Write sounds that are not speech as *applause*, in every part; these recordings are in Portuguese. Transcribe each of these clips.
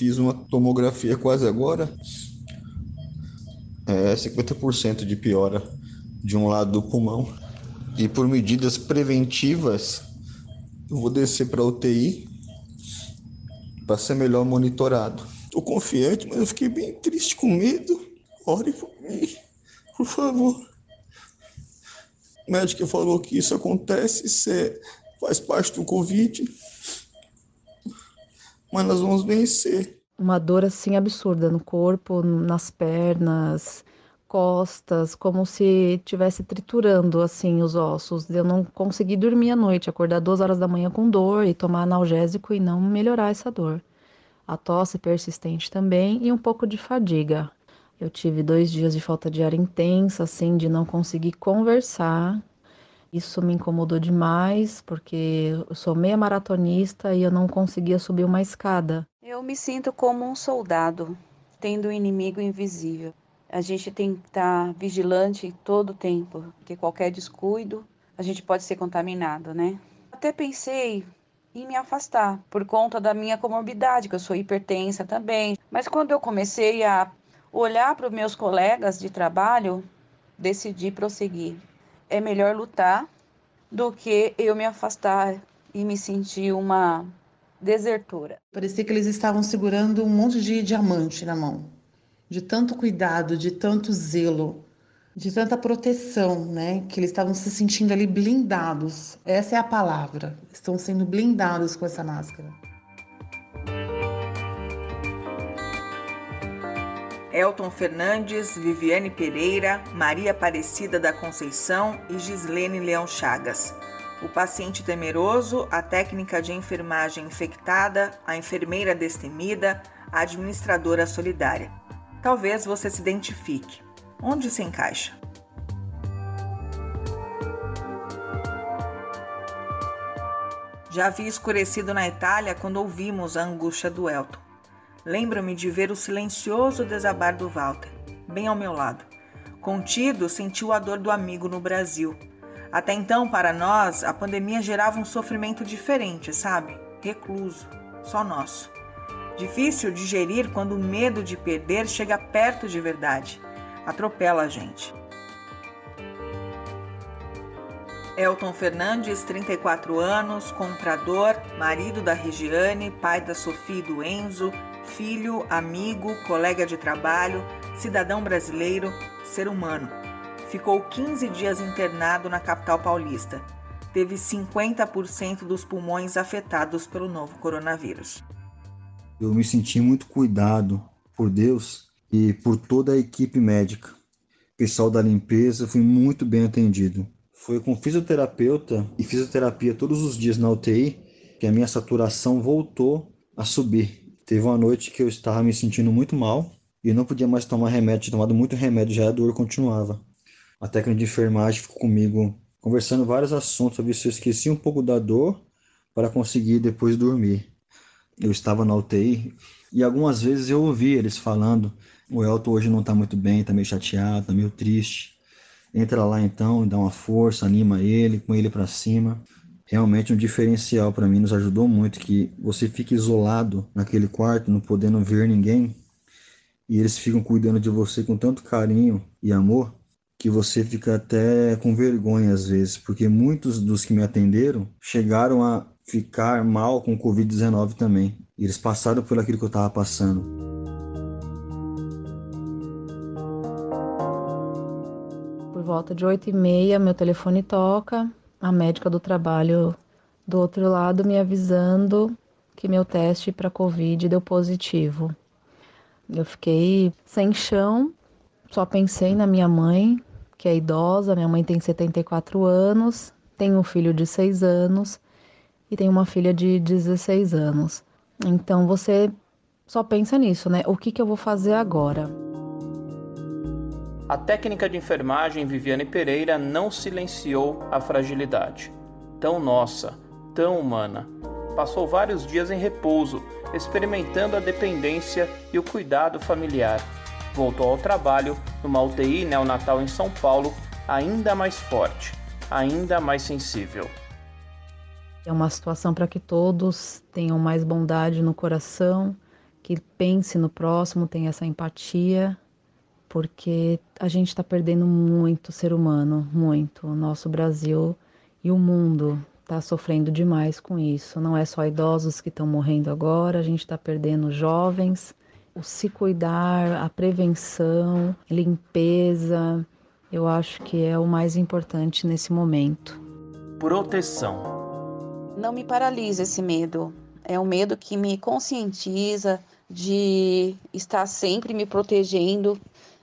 Fiz uma tomografia quase agora. É 50% de piora de um lado do pulmão. E por medidas preventivas, eu vou descer para UTI para ser melhor monitorado. Estou confiante, mas eu fiquei bem triste com medo. Ore por mim, por favor. O médico falou que isso acontece, é, faz parte do Covid. Mas nós vamos vencer. Uma dor assim absurda no corpo, nas pernas, costas, como se tivesse triturando assim os ossos. Eu não consegui dormir à noite, acordar duas horas da manhã com dor e tomar analgésico e não melhorar essa dor. A tosse persistente também e um pouco de fadiga. Eu tive dois dias de falta de ar intensa, assim, de não conseguir conversar. Isso me incomodou demais, porque eu sou meia maratonista e eu não conseguia subir uma escada. Eu me sinto como um soldado, tendo um inimigo invisível. A gente tem que estar vigilante todo o tempo, porque qualquer descuido a gente pode ser contaminado, né? Até pensei em me afastar por conta da minha comorbidade, que eu sou hipertensa também. Mas quando eu comecei a olhar para os meus colegas de trabalho, decidi prosseguir. É melhor lutar do que eu me afastar e me sentir uma desertora. Parecia que eles estavam segurando um monte de diamante na mão de tanto cuidado, de tanto zelo, de tanta proteção, né? Que eles estavam se sentindo ali blindados. Essa é a palavra. Estão sendo blindados com essa máscara. Elton Fernandes, Viviane Pereira, Maria Aparecida da Conceição e Gislene Leão Chagas. O paciente temeroso, a técnica de enfermagem infectada, a enfermeira destemida, a administradora solidária. Talvez você se identifique. Onde se encaixa? Já havia escurecido na Itália quando ouvimos a angústia do Elton. Lembro-me de ver o silencioso desabar do Walter, bem ao meu lado. Contido, sentiu a dor do amigo no Brasil. Até então, para nós, a pandemia gerava um sofrimento diferente, sabe? Recluso, só nosso. Difícil digerir quando o medo de perder chega perto de verdade. Atropela a gente. Elton Fernandes, 34 anos, comprador, marido da Regiane, pai da Sofia e do Enzo, filho, amigo, colega de trabalho, cidadão brasileiro, ser humano. Ficou 15 dias internado na capital paulista. Teve 50% dos pulmões afetados pelo novo coronavírus eu me senti muito cuidado por Deus e por toda a equipe médica. O pessoal da limpeza fui muito bem atendido. Foi com fisioterapeuta e fisioterapia todos os dias na UTI que a minha saturação voltou a subir. Teve uma noite que eu estava me sentindo muito mal e não podia mais tomar remédio, tinha tomado muito remédio, já a dor continuava. A técnica de enfermagem ficou comigo conversando vários assuntos, ver se eu esqueci um pouco da dor para conseguir depois dormir eu estava na UTI e algumas vezes eu ouvi eles falando: o Elton hoje não está muito bem, está meio chateado, está meio triste. Entra lá então, dá uma força, anima ele, com ele para cima. Realmente um diferencial para mim, nos ajudou muito que você fica isolado naquele quarto, não podendo ver ninguém, e eles ficam cuidando de você com tanto carinho e amor que você fica até com vergonha às vezes, porque muitos dos que me atenderam chegaram a ficar mal com o Covid-19 também. E eles passaram por aquilo que eu estava passando. Por volta de 8 e meia, meu telefone toca, a médica do trabalho do outro lado me avisando que meu teste para Covid deu positivo. Eu fiquei sem chão, só pensei na minha mãe, que é idosa, minha mãe tem 74 anos, tem um filho de 6 anos e tem uma filha de 16 anos. Então você só pensa nisso, né? O que, que eu vou fazer agora? A técnica de enfermagem Viviane Pereira não silenciou a fragilidade. Tão nossa, tão humana. Passou vários dias em repouso, experimentando a dependência e o cuidado familiar. Voltou ao trabalho numa UTI neonatal em São Paulo, ainda mais forte, ainda mais sensível. É uma situação para que todos tenham mais bondade no coração, que pense no próximo, tenha essa empatia, porque a gente está perdendo muito ser humano, muito. O nosso Brasil e o mundo está sofrendo demais com isso. Não é só idosos que estão morrendo agora, a gente está perdendo jovens. O se cuidar, a prevenção, limpeza, eu acho que é o mais importante nesse momento. Proteção. Não me paralisa esse medo. É um medo que me conscientiza de estar sempre me protegendo,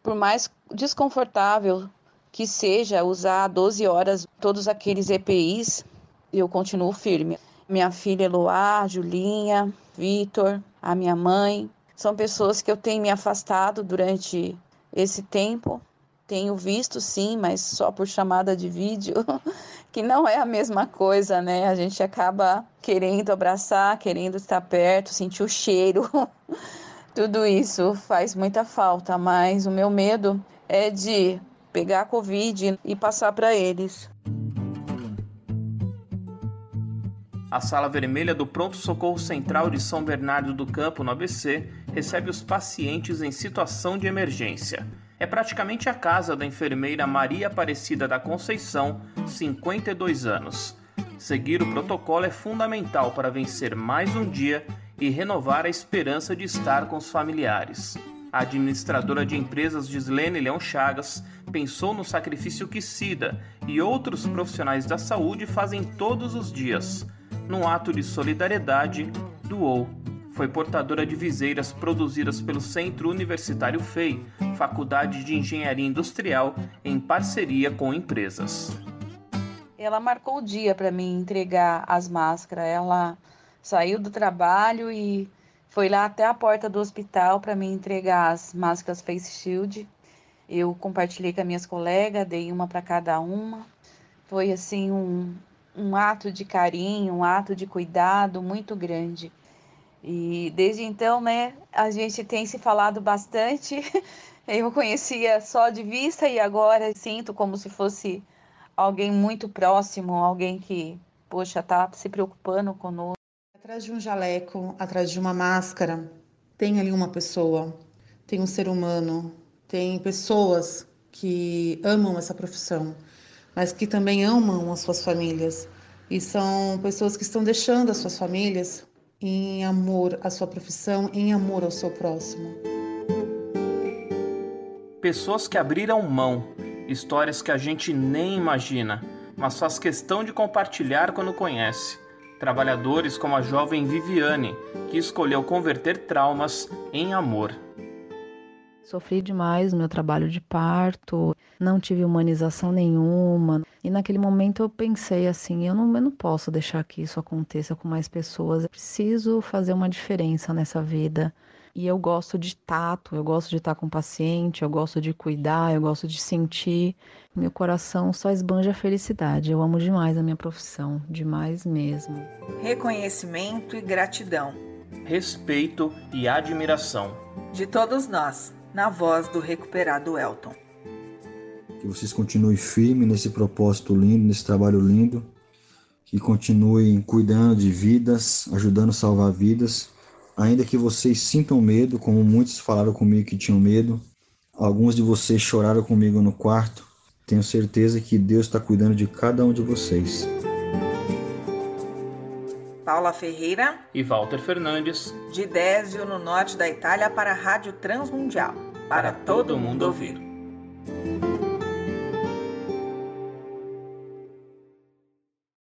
por mais desconfortável que seja usar 12 horas todos aqueles EPIs, eu continuo firme. Minha filha Eloá, Julinha, Vitor, a minha mãe, são pessoas que eu tenho me afastado durante esse tempo. Tenho visto sim, mas só por chamada de vídeo, *laughs* que não é a mesma coisa, né? A gente acaba querendo abraçar, querendo estar perto, sentir o cheiro. *laughs* Tudo isso faz muita falta, mas o meu medo é de pegar a Covid e passar para eles. A Sala Vermelha do Pronto Socorro Central de São Bernardo do Campo, no ABC, recebe os pacientes em situação de emergência. É praticamente a casa da enfermeira Maria Aparecida da Conceição, 52 anos. Seguir o protocolo é fundamental para vencer mais um dia e renovar a esperança de estar com os familiares. A administradora de empresas Gislene Leão Chagas pensou no sacrifício que Cida e outros profissionais da saúde fazem todos os dias. Num ato de solidariedade, doou foi portadora de viseiras produzidas pelo Centro Universitário FEI, Faculdade de Engenharia Industrial, em parceria com empresas. Ela marcou o dia para mim entregar as máscaras. Ela saiu do trabalho e foi lá até a porta do hospital para me entregar as máscaras Face Shield. Eu compartilhei com as minhas colegas, dei uma para cada uma. Foi assim um, um ato de carinho, um ato de cuidado muito grande. E desde então, né, a gente tem se falado bastante. *laughs* Eu conhecia só de vista e agora sinto como se fosse alguém muito próximo, alguém que, poxa, tá se preocupando conosco. Atrás de um jaleco, atrás de uma máscara, tem ali uma pessoa, tem um ser humano, tem pessoas que amam essa profissão, mas que também amam as suas famílias. E são pessoas que estão deixando as suas famílias em amor à sua profissão, em amor ao seu próximo. Pessoas que abriram mão, histórias que a gente nem imagina, mas faz questão de compartilhar quando conhece. Trabalhadores como a jovem Viviane, que escolheu converter traumas em amor. Sofri demais no meu trabalho de parto, não tive humanização nenhuma. E naquele momento eu pensei assim: eu não, eu não posso deixar que isso aconteça com mais pessoas. Eu preciso fazer uma diferença nessa vida. E eu gosto de tato, eu gosto de estar com o paciente, eu gosto de cuidar, eu gosto de sentir. Meu coração só esbanja felicidade. Eu amo demais a minha profissão, demais mesmo. Reconhecimento e gratidão. Respeito e admiração. De todos nós na voz do recuperado Elton. Que vocês continuem firmes nesse propósito lindo, nesse trabalho lindo. Que continuem cuidando de vidas, ajudando a salvar vidas. Ainda que vocês sintam medo, como muitos falaram comigo que tinham medo. Alguns de vocês choraram comigo no quarto. Tenho certeza que Deus está cuidando de cada um de vocês. Paula Ferreira e Walter Fernandes, de Désio, no norte da Itália, para a Rádio Transmundial, para, para todo mundo ouvir.